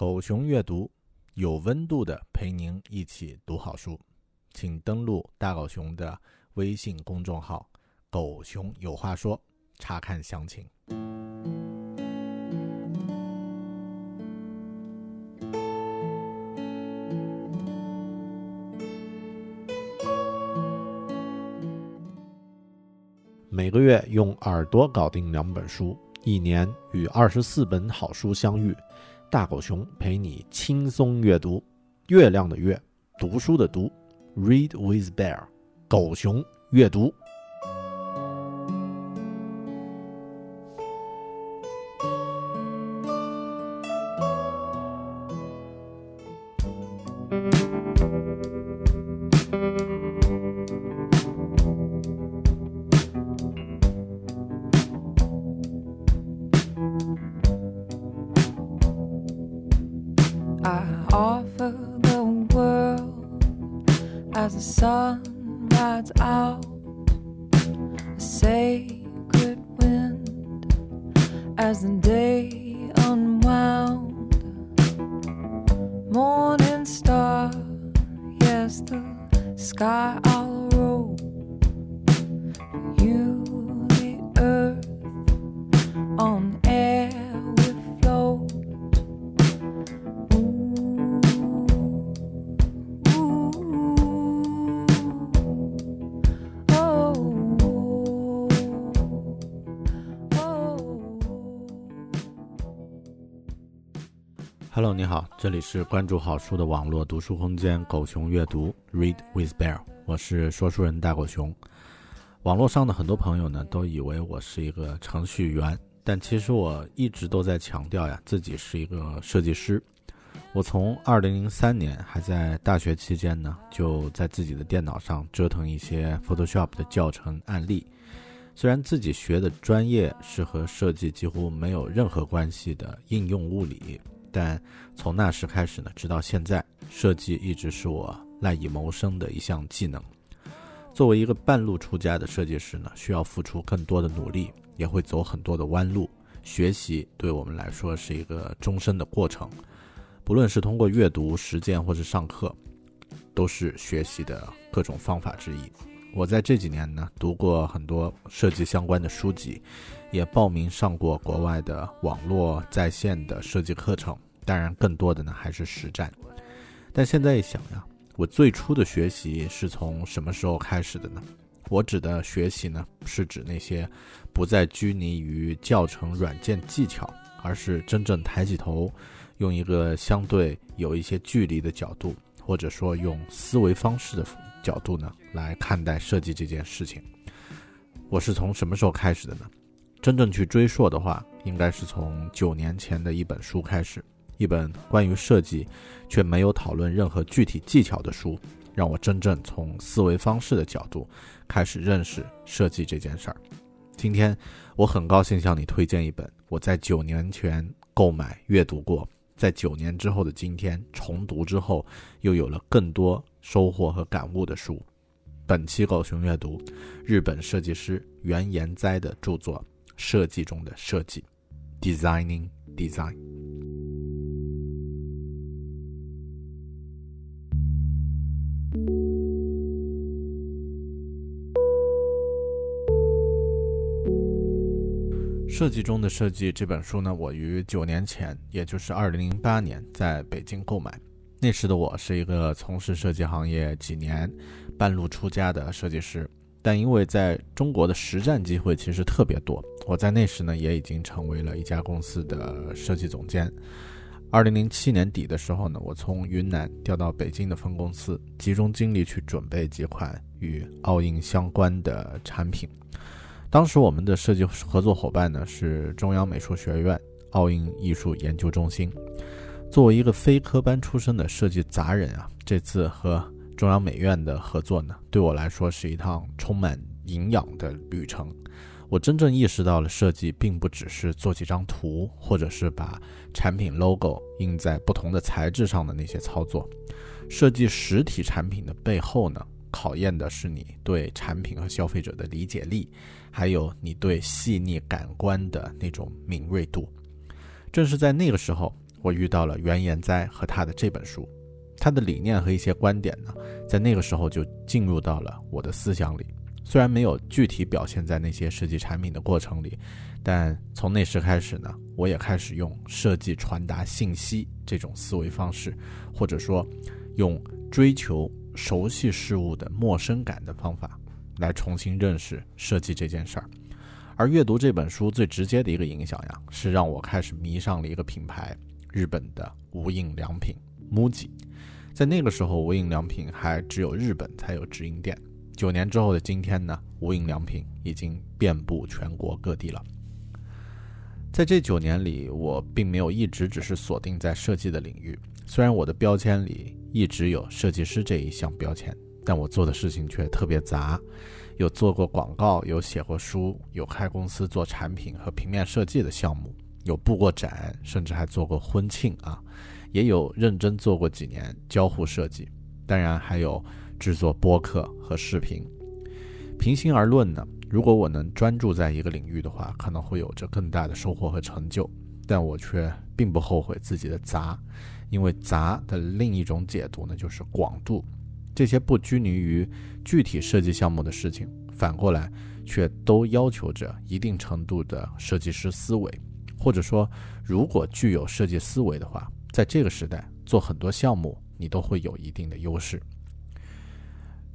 狗熊阅读有温度的陪您一起读好书，请登录大狗熊的微信公众号“狗熊有话说”，查看详情。每个月用耳朵搞定两本书，一年与二十四本好书相遇。大狗熊陪你轻松阅读，月亮的月，读书的读，Read with Bear，狗熊阅读。Sun rides out, a sacred wind as the day unwound. Morning star, yes, the sky I'll 你好，这里是关注好书的网络读书空间“狗熊阅读 ”Read with Bear，我是说书人大狗熊。网络上的很多朋友呢，都以为我是一个程序员，但其实我一直都在强调呀，自己是一个设计师。我从2003年还在大学期间呢，就在自己的电脑上折腾一些 Photoshop 的教程案例。虽然自己学的专业是和设计几乎没有任何关系的应用物理，但从那时开始呢，直到现在，设计一直是我赖以谋生的一项技能。作为一个半路出家的设计师呢，需要付出更多的努力，也会走很多的弯路。学习对我们来说是一个终身的过程，不论是通过阅读、实践或是上课，都是学习的各种方法之一。我在这几年呢，读过很多设计相关的书籍，也报名上过国外的网络在线的设计课程。当然，更多的呢还是实战。但现在一想呀，我最初的学习是从什么时候开始的呢？我指的学习呢，是指那些不再拘泥于教程、软件技巧，而是真正抬起头，用一个相对有一些距离的角度，或者说用思维方式的角度呢，来看待设计这件事情。我是从什么时候开始的呢？真正去追溯的话，应该是从九年前的一本书开始，一本关于设计却没有讨论任何具体技巧的书，让我真正从思维方式的角度开始认识设计这件事儿。今天我很高兴向你推荐一本我在九年前购买阅读过，在九年之后的今天重读之后又有了更多收获和感悟的书。本期狗熊阅读日本设计师原研哉的著作《设计中的设计》（Designing Design）。设计中的设计这本书呢，我于九年前，也就是二零零八年，在北京购买。那时的我是一个从事设计行业几年、半路出家的设计师，但因为在中国的实战机会其实特别多，我在那时呢也已经成为了一家公司的设计总监。二零零七年底的时候呢，我从云南调到北京的分公司，集中精力去准备几款与奥运相关的产品。当时我们的设计合作伙伴呢是中央美术学院奥运艺术研究中心。作为一个非科班出身的设计杂人啊，这次和中央美院的合作呢，对我来说是一趟充满营养的旅程。我真正意识到了设计并不只是做几张图，或者是把产品 logo 印在不同的材质上的那些操作。设计实体产品的背后呢，考验的是你对产品和消费者的理解力，还有你对细腻感官的那种敏锐度。正是在那个时候，我遇到了原研哉和他的这本书，他的理念和一些观点呢，在那个时候就进入到了我的思想里。虽然没有具体表现在那些设计产品的过程里，但从那时开始呢，我也开始用设计传达信息这种思维方式，或者说用追求熟悉事物的陌生感的方法，来重新认识设计这件事儿。而阅读这本书最直接的一个影响呀，是让我开始迷上了一个品牌——日本的无印良品 MUJI。在那个时候，无印良品还只有日本才有直营店。九年之后的今天呢，无印良品已经遍布全国各地了。在这九年里，我并没有一直只是锁定在设计的领域。虽然我的标签里一直有设计师这一项标签，但我做的事情却特别杂，有做过广告，有写过书，有开公司做产品和平面设计的项目，有布过展，甚至还做过婚庆啊，也有认真做过几年交互设计，当然还有。制作播客和视频，平心而论呢，如果我能专注在一个领域的话，可能会有着更大的收获和成就。但我却并不后悔自己的杂，因为杂的另一种解读呢，就是广度。这些不拘泥于具体设计项目的事情，反过来却都要求着一定程度的设计师思维，或者说，如果具有设计思维的话，在这个时代做很多项目，你都会有一定的优势。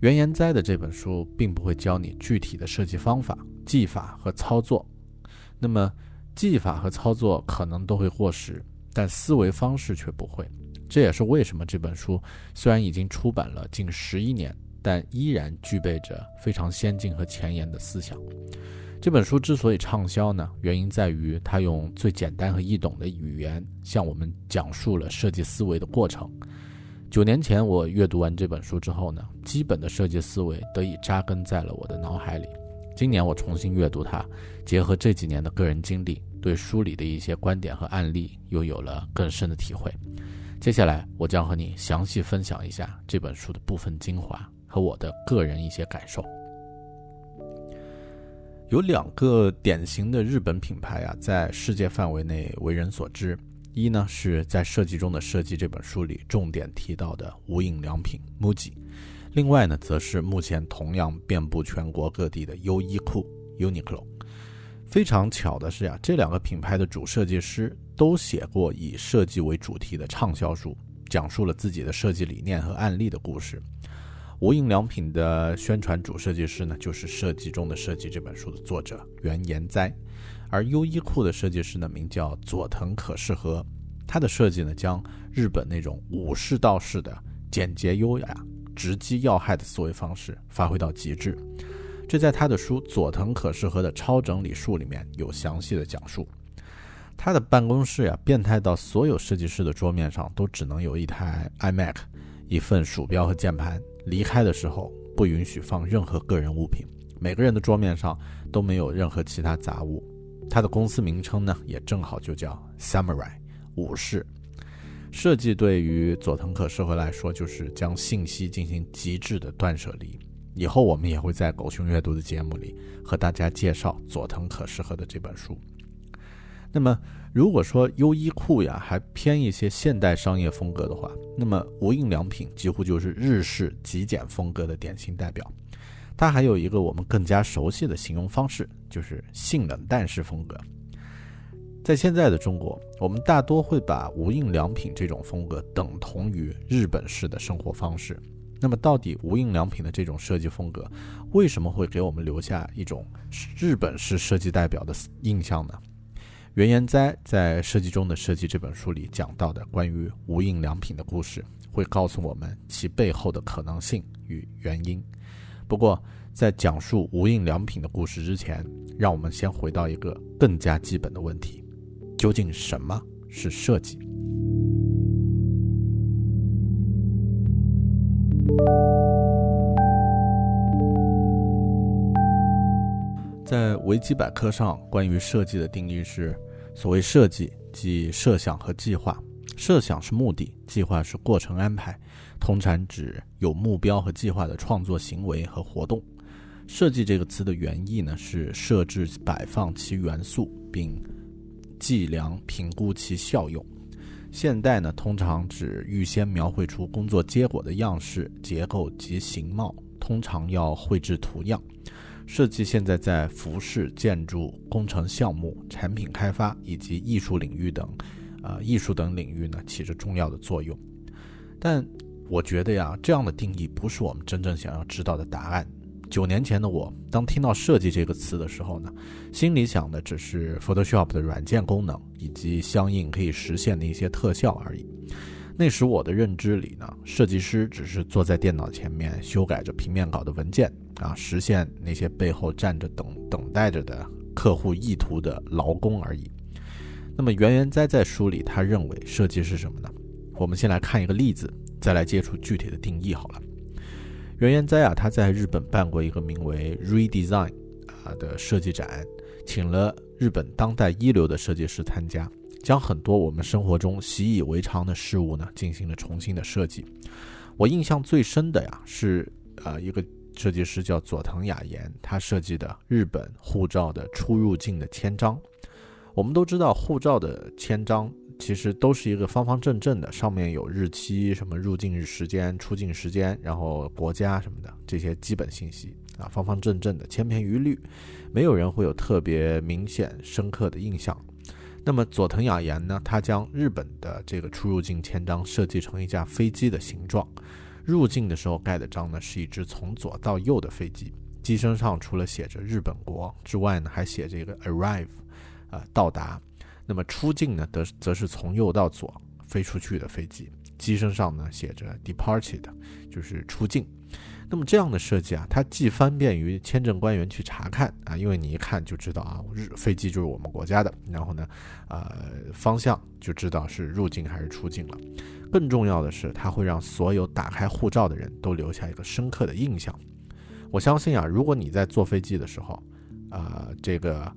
原研哉的这本书并不会教你具体的设计方法、技法和操作，那么技法和操作可能都会过时，但思维方式却不会。这也是为什么这本书虽然已经出版了近十一年，但依然具备着非常先进和前沿的思想。这本书之所以畅销呢，原因在于它用最简单和易懂的语言向我们讲述了设计思维的过程。九年前，我阅读完这本书之后呢，基本的设计思维得以扎根在了我的脑海里。今年我重新阅读它，结合这几年的个人经历，对书里的一些观点和案例又有了更深的体会。接下来，我将和你详细分享一下这本书的部分精华和我的个人一些感受。有两个典型的日本品牌啊，在世界范围内为人所知。一呢是在设计中的设计这本书里重点提到的无印良品 MUJI，另外呢则是目前同样遍布全国各地的优衣库 Uniqlo。非常巧的是呀，这两个品牌的主设计师都写过以设计为主题的畅销书，讲述了自己的设计理念和案例的故事。无印良品的宣传主设计师呢，就是《设计中的设计》这本书的作者原研哉。而优衣库的设计师呢，名叫佐藤可士和，他的设计呢，将日本那种武士道式的简洁优雅、直击要害的思维方式发挥到极致。这在他的书《佐藤可士和的超整理术》里面有详细的讲述。他的办公室呀，变态到所有设计师的桌面上都只能有一台 iMac、一份鼠标和键盘，离开的时候不允许放任何个人物品，每个人的桌面上都没有任何其他杂物。他的公司名称呢，也正好就叫 Samurai 武士。设计对于佐藤可士和来说，就是将信息进行极致的断舍离。以后我们也会在狗熊阅读的节目里和大家介绍佐藤可士和的这本书。那么，如果说优衣库呀还偏一些现代商业风格的话，那么无印良品几乎就是日式极简风格的典型代表。它还有一个我们更加熟悉的形容方式，就是性冷淡式风格。在现在的中国，我们大多会把无印良品这种风格等同于日本式的生活方式。那么，到底无印良品的这种设计风格，为什么会给我们留下一种日本式设计代表的印象呢？原研哉在《设计中的设计》这本书里讲到的关于无印良品的故事，会告诉我们其背后的可能性与原因。不过，在讲述无印良品的故事之前，让我们先回到一个更加基本的问题：究竟什么是设计？在维基百科上，关于设计的定义是：所谓设计，即设想和计划。设想是目的，计划是过程安排。通常指有目标和计划的创作行为和活动。设计这个词的原意呢，是设置摆放其元素，并计量评估其效用。现代呢，通常指预先描绘出工作结果的样式、结构及形貌，通常要绘制图样。设计现在在服饰、建筑、工程项目、产品开发以及艺术领域等，呃，艺术等领域呢，起着重要的作用。但我觉得呀，这样的定义不是我们真正想要知道的答案。九年前的我，当听到“设计”这个词的时候呢，心里想的只是 Photoshop 的软件功能以及相应可以实现的一些特效而已。那时我的认知里呢，设计师只是坐在电脑前面修改着平面稿的文件啊，实现那些背后站着等等待着的客户意图的劳工而已。那么圆圆哉在书里他认为设计是什么呢？我们先来看一个例子，再来接触具体的定义好了。圆圆哉啊，他在日本办过一个名为 Redesign 啊的设计展，请了日本当代一流的设计师参加，将很多我们生活中习以为常的事物呢进行了重新的设计。我印象最深的呀是呃一个设计师叫佐藤雅彦，他设计的日本护照的出入境的签章。我们都知道护照的签章。其实都是一个方方正正的，上面有日期、什么入境日时间、出境时间，然后国家什么的这些基本信息啊，方方正正的，千篇一律，没有人会有特别明显、深刻的印象。那么佐藤雅彦呢，他将日本的这个出入境签章设计成一架飞机的形状，入境的时候盖的章呢是一只从左到右的飞机，机身上除了写着日本国之外呢，还写着一个 arrive，啊，到达。那么出境呢，则则是从右到左飞出去的飞机，机身上呢写着 departed，就是出境。那么这样的设计啊，它既方便于签证官员去查看啊，因为你一看就知道啊，日飞机就是我们国家的，然后呢，呃，方向就知道是入境还是出境了。更重要的是，它会让所有打开护照的人都留下一个深刻的印象。我相信啊，如果你在坐飞机的时候，啊，这个。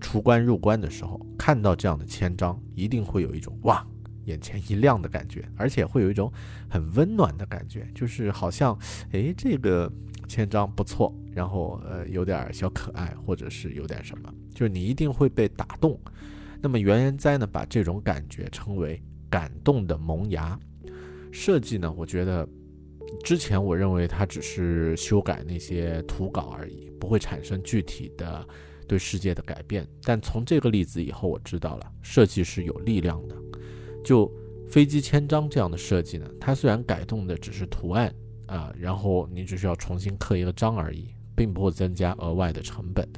出关入关的时候，看到这样的签章，一定会有一种哇，眼前一亮的感觉，而且会有一种很温暖的感觉，就是好像，哎，这个签章不错，然后呃，有点小可爱，或者是有点什么，就是你一定会被打动。那么袁研哉呢，把这种感觉称为感动的萌芽设计呢，我觉得之前我认为它只是修改那些图稿而已，不会产生具体的。对世界的改变，但从这个例子以后，我知道了设计是有力量的。就飞机签章这样的设计呢，它虽然改动的只是图案啊，然后你只需要重新刻一个章而已，并不会增加额外的成本，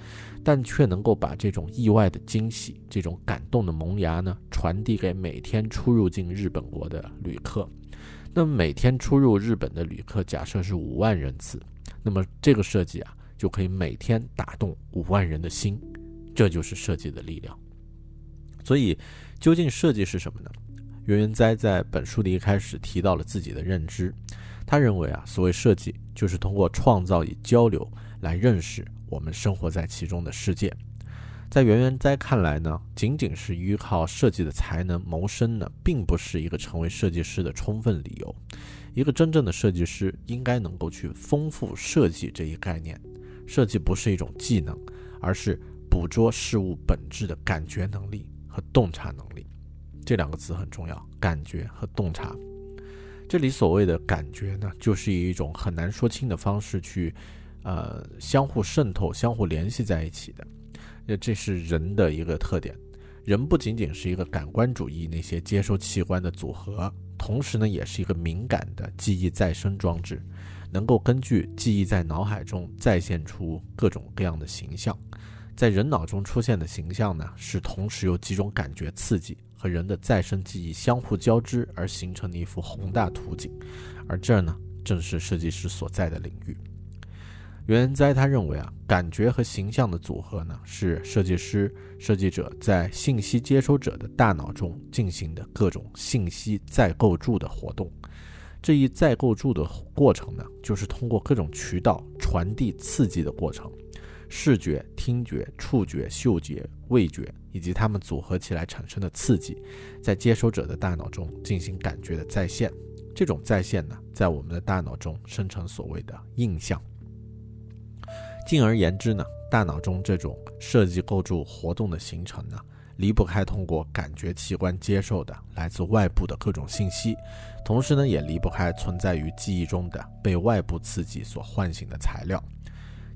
但却能够把这种意外的惊喜、这种感动的萌芽呢，传递给每天出入境日本国的旅客。那么每天出入日本的旅客，假设是五万人次，那么这个设计啊。就可以每天打动五万人的心，这就是设计的力量。所以，究竟设计是什么呢？袁元哉在本书的一开始提到了自己的认知，他认为啊，所谓设计就是通过创造与交流来认识我们生活在其中的世界。在袁元哉看来呢，仅仅是依靠设计的才能谋生呢，并不是一个成为设计师的充分理由。一个真正的设计师应该能够去丰富设计这一概念。设计不是一种技能，而是捕捉事物本质的感觉能力和洞察能力。这两个词很重要，感觉和洞察。这里所谓的感觉呢，就是以一种很难说清的方式去，呃，相互渗透、相互联系在一起的。那这是人的一个特点。人不仅仅是一个感官主义那些接收器官的组合，同时呢，也是一个敏感的记忆再生装置。能够根据记忆在脑海中再现出各种各样的形象，在人脑中出现的形象呢，是同时由几种感觉刺激和人的再生记忆相互交织而形成的一幅宏大图景，而这呢，正是设计师所在的领域。袁恩哉他认为啊，感觉和形象的组合呢，是设计师、设计者在信息接收者的大脑中进行的各种信息再构筑的活动。这一再构筑的过程呢，就是通过各种渠道传递刺激的过程，视觉、听觉、触觉、嗅觉、味觉以及它们组合起来产生的刺激，在接收者的大脑中进行感觉的再现。这种再现呢，在我们的大脑中生成所谓的印象。进而言之呢，大脑中这种设计构筑活动的形成呢，离不开通过感觉器官接受的来自外部的各种信息，同时呢，也离不开存在于记忆中的被外部刺激所唤醒的材料。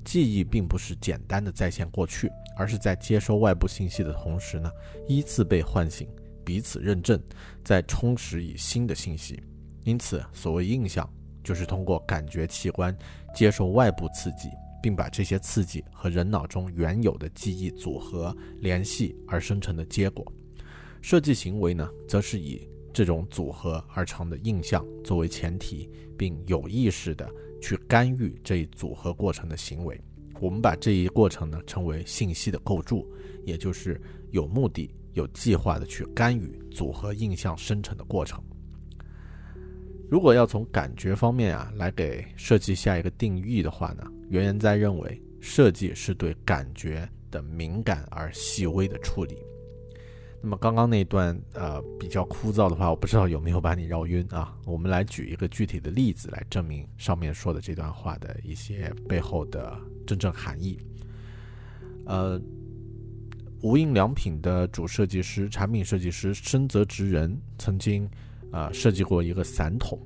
记忆并不是简单的再现过去，而是在接收外部信息的同时呢，依次被唤醒，彼此认证，再充实以新的信息。因此，所谓印象，就是通过感觉器官接受外部刺激。并把这些刺激和人脑中原有的记忆组合联系而生成的结果。设计行为呢，则是以这种组合而成的印象作为前提，并有意识的去干预这一组合过程的行为。我们把这一过程呢称为信息的构筑，也就是有目的、有计划的去干预组合印象生成的过程。如果要从感觉方面啊来给设计下一个定义的话呢，袁研哉认为设计是对感觉的敏感而细微的处理。那么刚刚那段呃比较枯燥的话，我不知道有没有把你绕晕啊？我们来举一个具体的例子来证明上面说的这段话的一些背后的真正含义。呃，无印良品的主设计师、产品设计师深泽直人曾经。啊，设计过一个伞桶。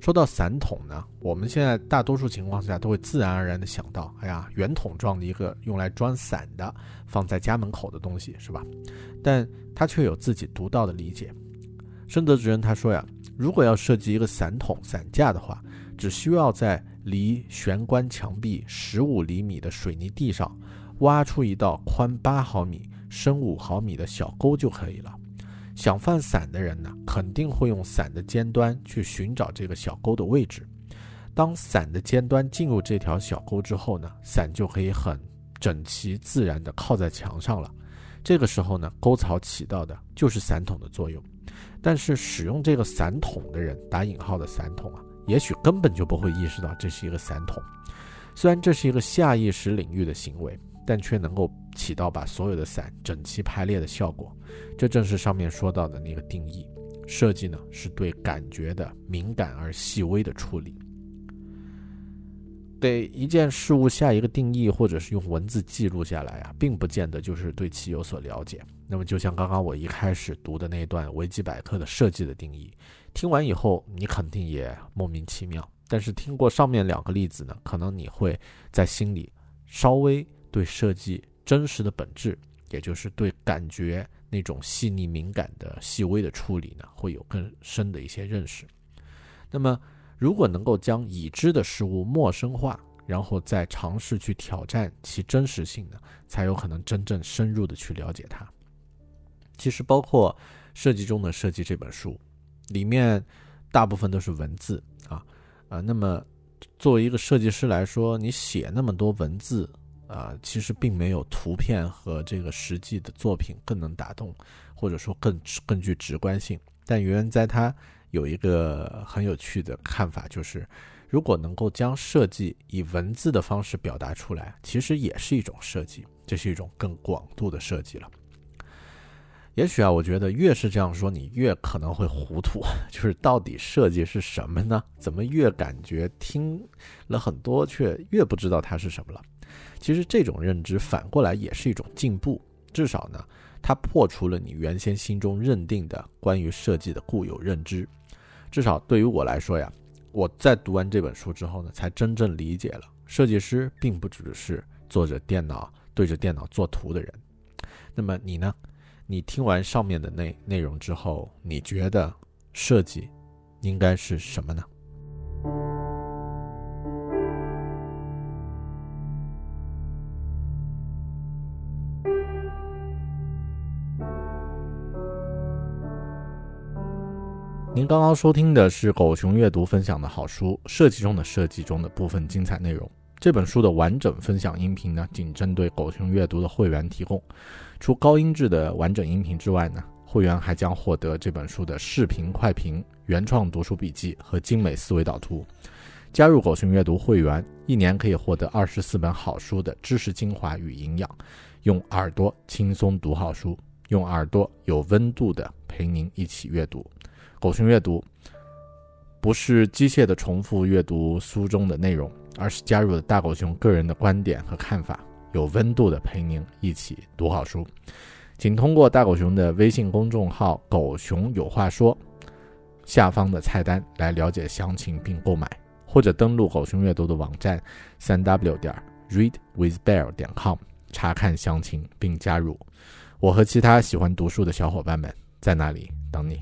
说到伞桶呢，我们现在大多数情况下都会自然而然的想到，哎呀，圆筒状的一个用来装伞的，放在家门口的东西，是吧？但他却有自己独到的理解。深泽直人他说呀，如果要设计一个伞桶伞架的话，只需要在离玄关墙壁十五厘米的水泥地上挖出一道宽八毫米、深五毫米的小沟就可以了。想放伞的人呢，肯定会用伞的尖端去寻找这个小沟的位置。当伞的尖端进入这条小沟之后呢，伞就可以很整齐自然地靠在墙上了。这个时候呢，沟槽起到的就是伞桶的作用。但是使用这个伞桶的人（打引号的伞桶啊），也许根本就不会意识到这是一个伞桶。虽然这是一个下意识领域的行为。但却能够起到把所有的伞整齐排列的效果，这正是上面说到的那个定义。设计呢，是对感觉的敏感而细微的处理。给一件事物下一个定义，或者是用文字记录下来啊，并不见得就是对其有所了解。那么，就像刚刚我一开始读的那段维基百科的设计的定义，听完以后你肯定也莫名其妙。但是听过上面两个例子呢，可能你会在心里稍微。对设计真实的本质，也就是对感觉那种细腻敏感的细微的处理呢，会有更深的一些认识。那么，如果能够将已知的事物陌生化，然后再尝试去挑战其真实性呢，才有可能真正深入的去了解它。其实，包括设计中的设计这本书，里面大部分都是文字啊啊。那么，作为一个设计师来说，你写那么多文字。啊，其实并没有图片和这个实际的作品更能打动，或者说更更具直观性。但袁哉他有一个很有趣的看法，就是如果能够将设计以文字的方式表达出来，其实也是一种设计，这是一种更广度的设计了。也许啊，我觉得越是这样说，你越可能会糊涂。就是到底设计是什么呢？怎么越感觉听了很多，却越不知道它是什么了？其实这种认知反过来也是一种进步，至少呢，它破除了你原先心中认定的关于设计的固有认知。至少对于我来说呀，我在读完这本书之后呢，才真正理解了设计师并不只是坐着电脑对着电脑做图的人。那么你呢？你听完上面的内内容之后，你觉得设计应该是什么呢？您刚刚收听的是狗熊阅读分享的好书《设计中的设计》中的部分精彩内容。这本书的完整分享音频呢，仅针对狗熊阅读的会员提供。除高音质的完整音频之外呢，会员还将获得这本书的视频快评、原创读书笔记和精美思维导图。加入狗熊阅读会员，一年可以获得二十四本好书的知识精华与营养，用耳朵轻松读好书，用耳朵有温度的陪您一起阅读。狗熊阅读不是机械的重复阅读书中的内容，而是加入了大狗熊个人的观点和看法，有温度的陪您一起读好书。请通过大狗熊的微信公众号“狗熊有话说”下方的菜单来了解详情并购买，或者登录狗熊阅读的网站三 w 点 readwithbear 点 com 查看详情并加入。我和其他喜欢读书的小伙伴们在那里等你。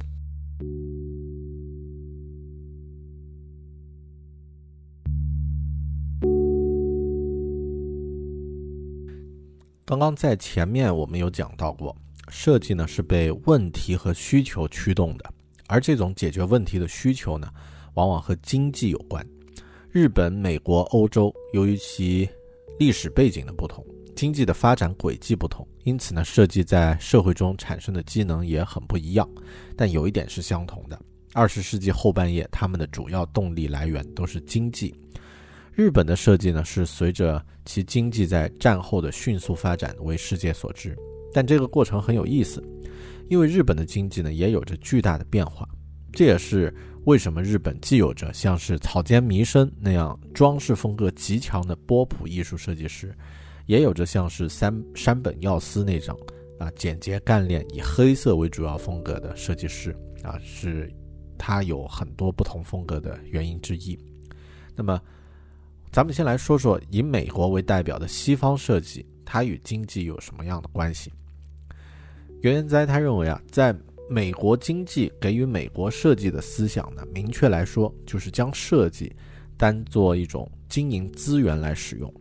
刚刚在前面我们有讲到过，设计呢是被问题和需求驱动的，而这种解决问题的需求呢，往往和经济有关。日本、美国、欧洲由于其历史背景的不同，经济的发展轨迹不同，因此呢，设计在社会中产生的机能也很不一样。但有一点是相同的：二十世纪后半叶，他们的主要动力来源都是经济。日本的设计呢，是随着其经济在战后的迅速发展为世界所知，但这个过程很有意思，因为日本的经济呢也有着巨大的变化，这也是为什么日本既有着像是草间弥生那样装饰风格极强的波普艺术设计师，也有着像是三山本耀司那种啊简洁干练以黑色为主要风格的设计师啊，是他有很多不同风格的原因之一。那么。咱们先来说说以美国为代表的西方设计，它与经济有什么样的关系？袁元哉他认为啊，在美国经济给予美国设计的思想呢，明确来说就是将设计当做一种经营资源来使用。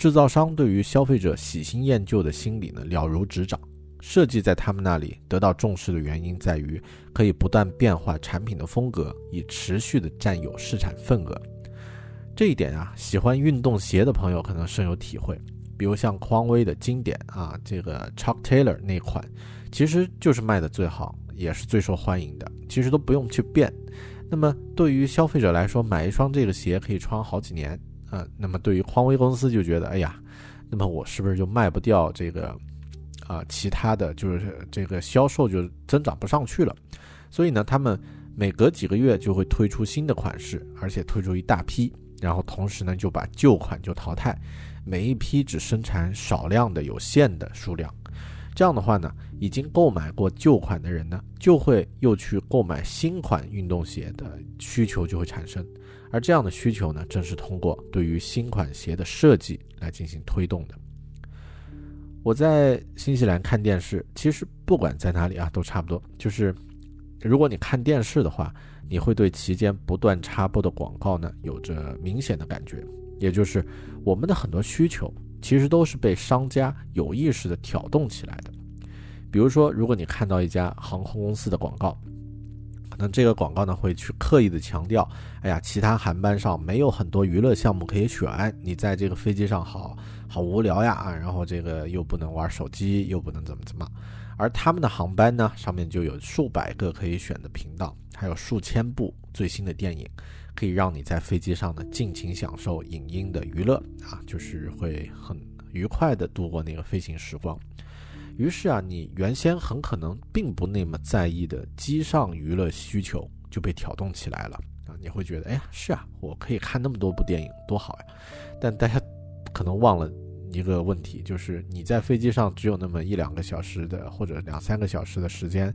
制造商对于消费者喜新厌旧的心理呢了如指掌，设计在他们那里得到重视的原因在于可以不断变化产品的风格，以持续的占有市场份额。这一点啊，喜欢运动鞋的朋友可能深有体会。比如像匡威的经典啊，这个 Chuck Taylor 那款，其实就是卖的最好，也是最受欢迎的。其实都不用去变。那么对于消费者来说，买一双这个鞋可以穿好几年啊。那么对于匡威公司就觉得，哎呀，那么我是不是就卖不掉这个啊？其他的就是这个销售就增长不上去了。所以呢，他们每隔几个月就会推出新的款式，而且推出一大批。然后同时呢，就把旧款就淘汰，每一批只生产少量的有限的数量。这样的话呢，已经购买过旧款的人呢，就会又去购买新款运动鞋的需求就会产生。而这样的需求呢，正是通过对于新款鞋的设计来进行推动的。我在新西兰看电视，其实不管在哪里啊，都差不多。就是如果你看电视的话。你会对其间不断插播的广告呢有着明显的感觉，也就是我们的很多需求其实都是被商家有意识的挑动起来的。比如说，如果你看到一家航空公司的广告，那这个广告呢会去刻意的强调，哎呀，其他航班上没有很多娱乐项目可以选，你在这个飞机上好好无聊呀啊，然后这个又不能玩手机，又不能怎么怎么。而他们的航班呢，上面就有数百个可以选的频道，还有数千部最新的电影，可以让你在飞机上呢尽情享受影音的娱乐啊，就是会很愉快的度过那个飞行时光。于是啊，你原先很可能并不那么在意的机上娱乐需求就被挑动起来了啊，你会觉得，哎呀，是啊，我可以看那么多部电影，多好呀！但大家可能忘了。一个问题就是，你在飞机上只有那么一两个小时的，或者两三个小时的时间，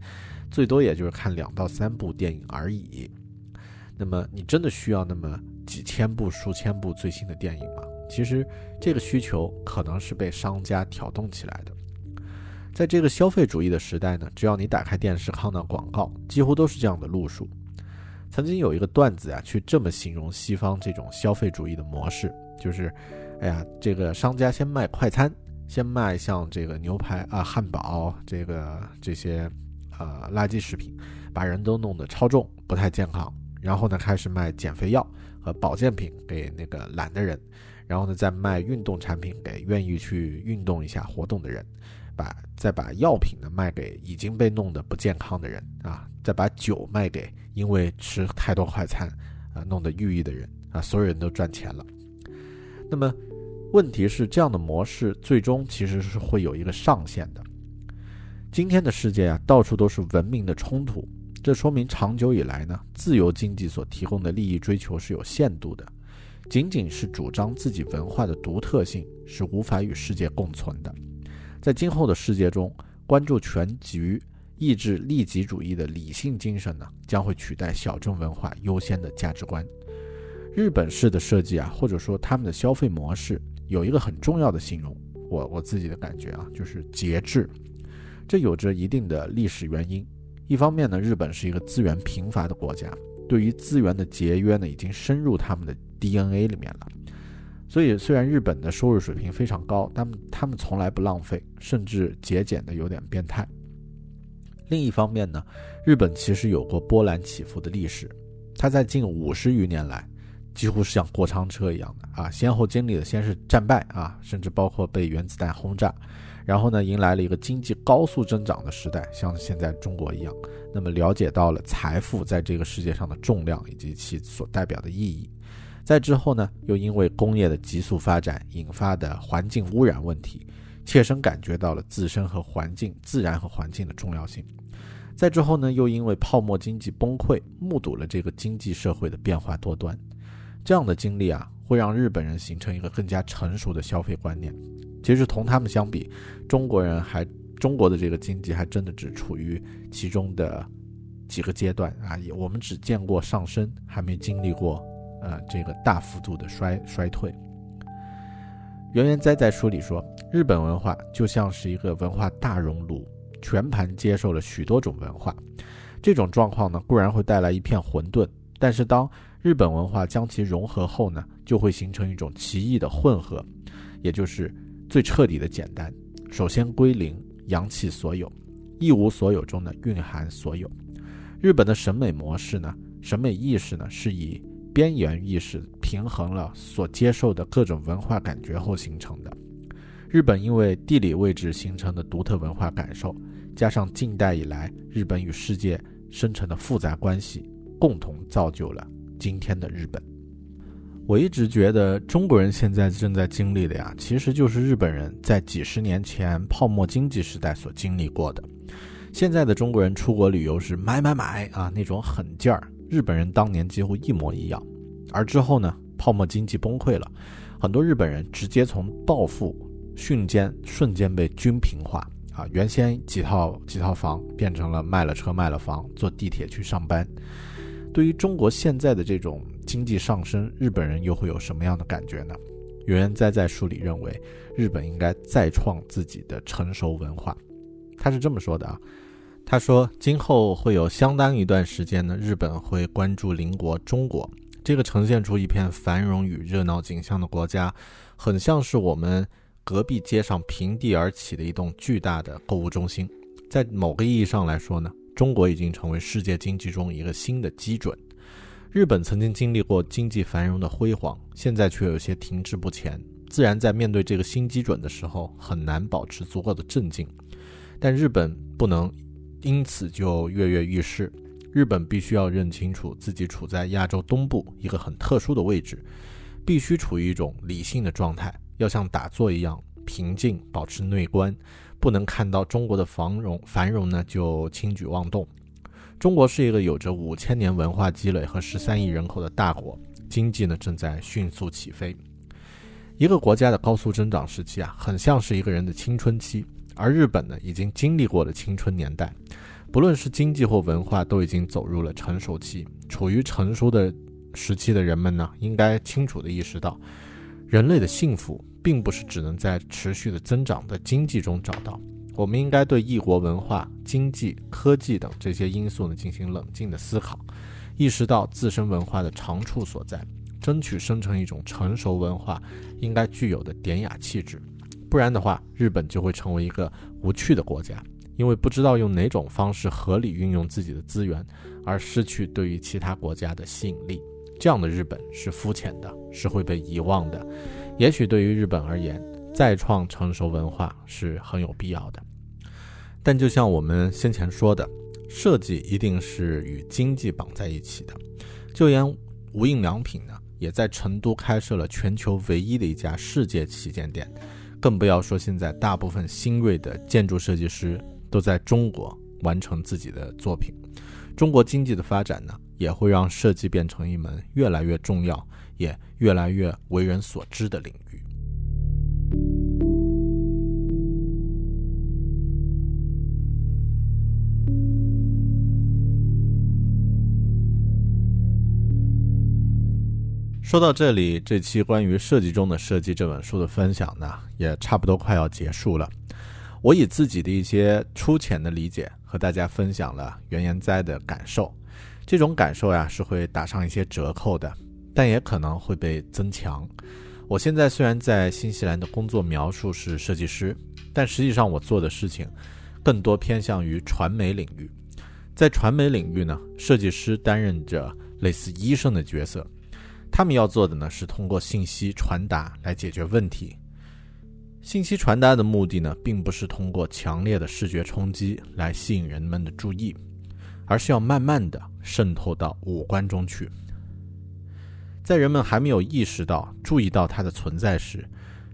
最多也就是看两到三部电影而已。那么，你真的需要那么几千部、数千部最新的电影吗？其实，这个需求可能是被商家挑动起来的。在这个消费主义的时代呢，只要你打开电视看到广告，几乎都是这样的路数。曾经有一个段子啊，去这么形容西方这种消费主义的模式，就是。哎呀，这个商家先卖快餐，先卖像这个牛排啊、汉堡，这个这些呃垃圾食品，把人都弄得超重，不太健康。然后呢，开始卖减肥药和保健品给那个懒的人，然后呢，再卖运动产品给愿意去运动一下、活动的人，把再把药品呢卖给已经被弄得不健康的人啊，再把酒卖给因为吃太多快餐啊弄得抑郁的人啊，所有人都赚钱了。那么。问题是，这样的模式最终其实是会有一个上限的。今天的世界啊，到处都是文明的冲突，这说明长久以来呢，自由经济所提供的利益追求是有限度的。仅仅是主张自己文化的独特性是无法与世界共存的。在今后的世界中，关注全局、抑制利己主义的理性精神呢，将会取代小众文化优先的价值观。日本式的设计啊，或者说他们的消费模式，有一个很重要的形容，我我自己的感觉啊，就是节制。这有着一定的历史原因。一方面呢，日本是一个资源贫乏的国家，对于资源的节约呢，已经深入他们的 DNA 里面了。所以，虽然日本的收入水平非常高，但他们从来不浪费，甚至节俭的有点变态。另一方面呢，日本其实有过波澜起伏的历史，它在近五十余年来，几乎是像过山车一样的啊，先后经历了先是战败啊，甚至包括被原子弹轰炸。然后呢，迎来了一个经济高速增长的时代，像现在中国一样。那么了解到了财富在这个世界上的重量以及其所代表的意义。在之后呢，又因为工业的急速发展引发的环境污染问题，切身感觉到了自身和环境、自然和环境的重要性。在之后呢，又因为泡沫经济崩溃，目睹了这个经济社会的变化多端。这样的经历啊，会让日本人形成一个更加成熟的消费观念。其实同他们相比，中国人还中国的这个经济还真的只处于其中的几个阶段啊，也我们只见过上升，还没经历过呃这个大幅度的衰衰退。袁元哉在书里说，日本文化就像是一个文化大熔炉，全盘接受了许多种文化。这种状况呢，固然会带来一片混沌，但是当日本文化将其融合后呢，就会形成一种奇异的混合，也就是。最彻底的简单，首先归零，扬弃所有，一无所有中的蕴含所有。日本的审美模式呢，审美意识呢，是以边缘意识平衡了所接受的各种文化感觉后形成的。日本因为地理位置形成的独特文化感受，加上近代以来日本与世界生成的复杂关系，共同造就了今天的日本。我一直觉得中国人现在正在经历的呀，其实就是日本人在几十年前泡沫经济时代所经历过的。现在的中国人出国旅游是买买买啊，那种狠劲儿，日本人当年几乎一模一样。而之后呢，泡沫经济崩溃了，很多日本人直接从暴富瞬间瞬间被均平化啊，原先几套几套房变成了卖了车卖了房，坐地铁去上班。对于中国现在的这种。经济上升，日本人又会有什么样的感觉呢？袁元哉在书里认为，日本应该再创自己的成熟文化。他是这么说的啊，他说，今后会有相当一段时间呢，日本会关注邻国中国这个呈现出一片繁荣与热闹景象的国家，很像是我们隔壁街上平地而起的一栋巨大的购物中心。在某个意义上来说呢，中国已经成为世界经济中一个新的基准。日本曾经经历过经济繁荣的辉煌，现在却有些停滞不前。自然在面对这个新基准的时候，很难保持足够的镇静。但日本不能因此就跃跃欲试。日本必须要认清楚自己处在亚洲东部一个很特殊的位置，必须处于一种理性的状态，要像打坐一样平静，保持内观，不能看到中国的繁荣繁荣呢就轻举妄动。中国是一个有着五千年文化积累和十三亿人口的大国，经济呢正在迅速起飞。一个国家的高速增长时期啊，很像是一个人的青春期，而日本呢已经经历过了青春年代，不论是经济或文化，都已经走入了成熟期。处于成熟的时期的人们呢，应该清楚地意识到，人类的幸福并不是只能在持续的增长的经济中找到。我们应该对异国文化、经济、科技等这些因素呢进行冷静的思考，意识到自身文化的长处所在，争取生成一种成熟文化应该具有的典雅气质。不然的话，日本就会成为一个无趣的国家，因为不知道用哪种方式合理运用自己的资源，而失去对于其他国家的吸引力。这样的日本是肤浅的，是会被遗忘的。也许对于日本而言，再创成熟文化是很有必要的，但就像我们先前说的，设计一定是与经济绑在一起的。就连无印良品呢，也在成都开设了全球唯一的一家世界旗舰店，更不要说现在大部分新锐的建筑设计师都在中国完成自己的作品。中国经济的发展呢，也会让设计变成一门越来越重要，也越来越为人所知的领域。说到这里，这期关于设计中的设计这本书的分享呢，也差不多快要结束了。我以自己的一些粗浅的理解和大家分享了原研哉的感受，这种感受呀是会打上一些折扣的，但也可能会被增强。我现在虽然在新西兰的工作描述是设计师，但实际上我做的事情更多偏向于传媒领域。在传媒领域呢，设计师担任着类似医生的角色。他们要做的呢，是通过信息传达来解决问题。信息传达的目的呢，并不是通过强烈的视觉冲击来吸引人们的注意，而是要慢慢的渗透到五官中去。在人们还没有意识到、注意到它的存在时，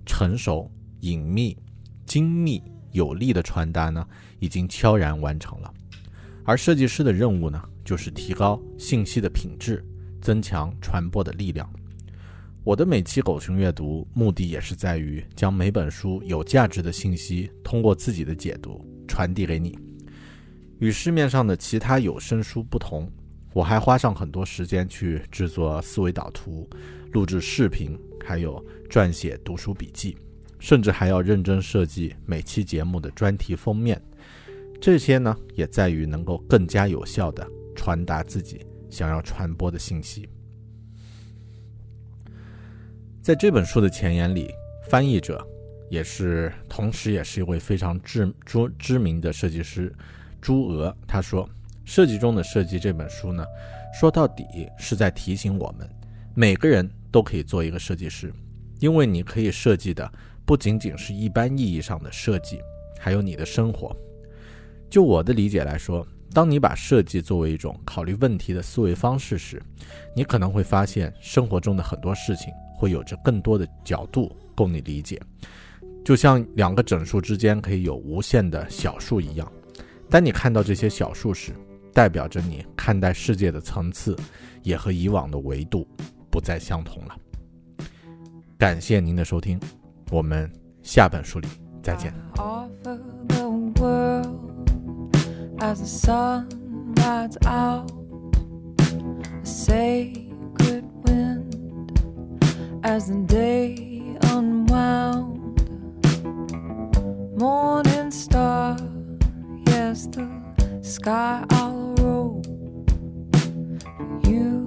成熟、隐秘、精密、有力的传达呢，已经悄然完成了。而设计师的任务呢，就是提高信息的品质。增强传播的力量。我的每期狗熊阅读目的也是在于将每本书有价值的信息通过自己的解读传递给你。与市面上的其他有声书不同，我还花上很多时间去制作思维导图、录制视频，还有撰写读书笔记，甚至还要认真设计每期节目的专题封面。这些呢，也在于能够更加有效地传达自己。想要传播的信息，在这本书的前言里，翻译者也是同时也是一位非常知知知名的设计师朱娥。他说：“设计中的设计这本书呢，说到底是在提醒我们，每个人都可以做一个设计师，因为你可以设计的不仅仅是一般意义上的设计，还有你的生活。就我的理解来说。”当你把设计作为一种考虑问题的思维方式时，你可能会发现生活中的很多事情会有着更多的角度供你理解，就像两个整数之间可以有无限的小数一样。当你看到这些小数时，代表着你看待世界的层次也和以往的维度不再相同了。感谢您的收听，我们下本书里再见。As the sun rides out, a sacred wind as the day unwound. Morning star, yes, the sky I'll roll. You,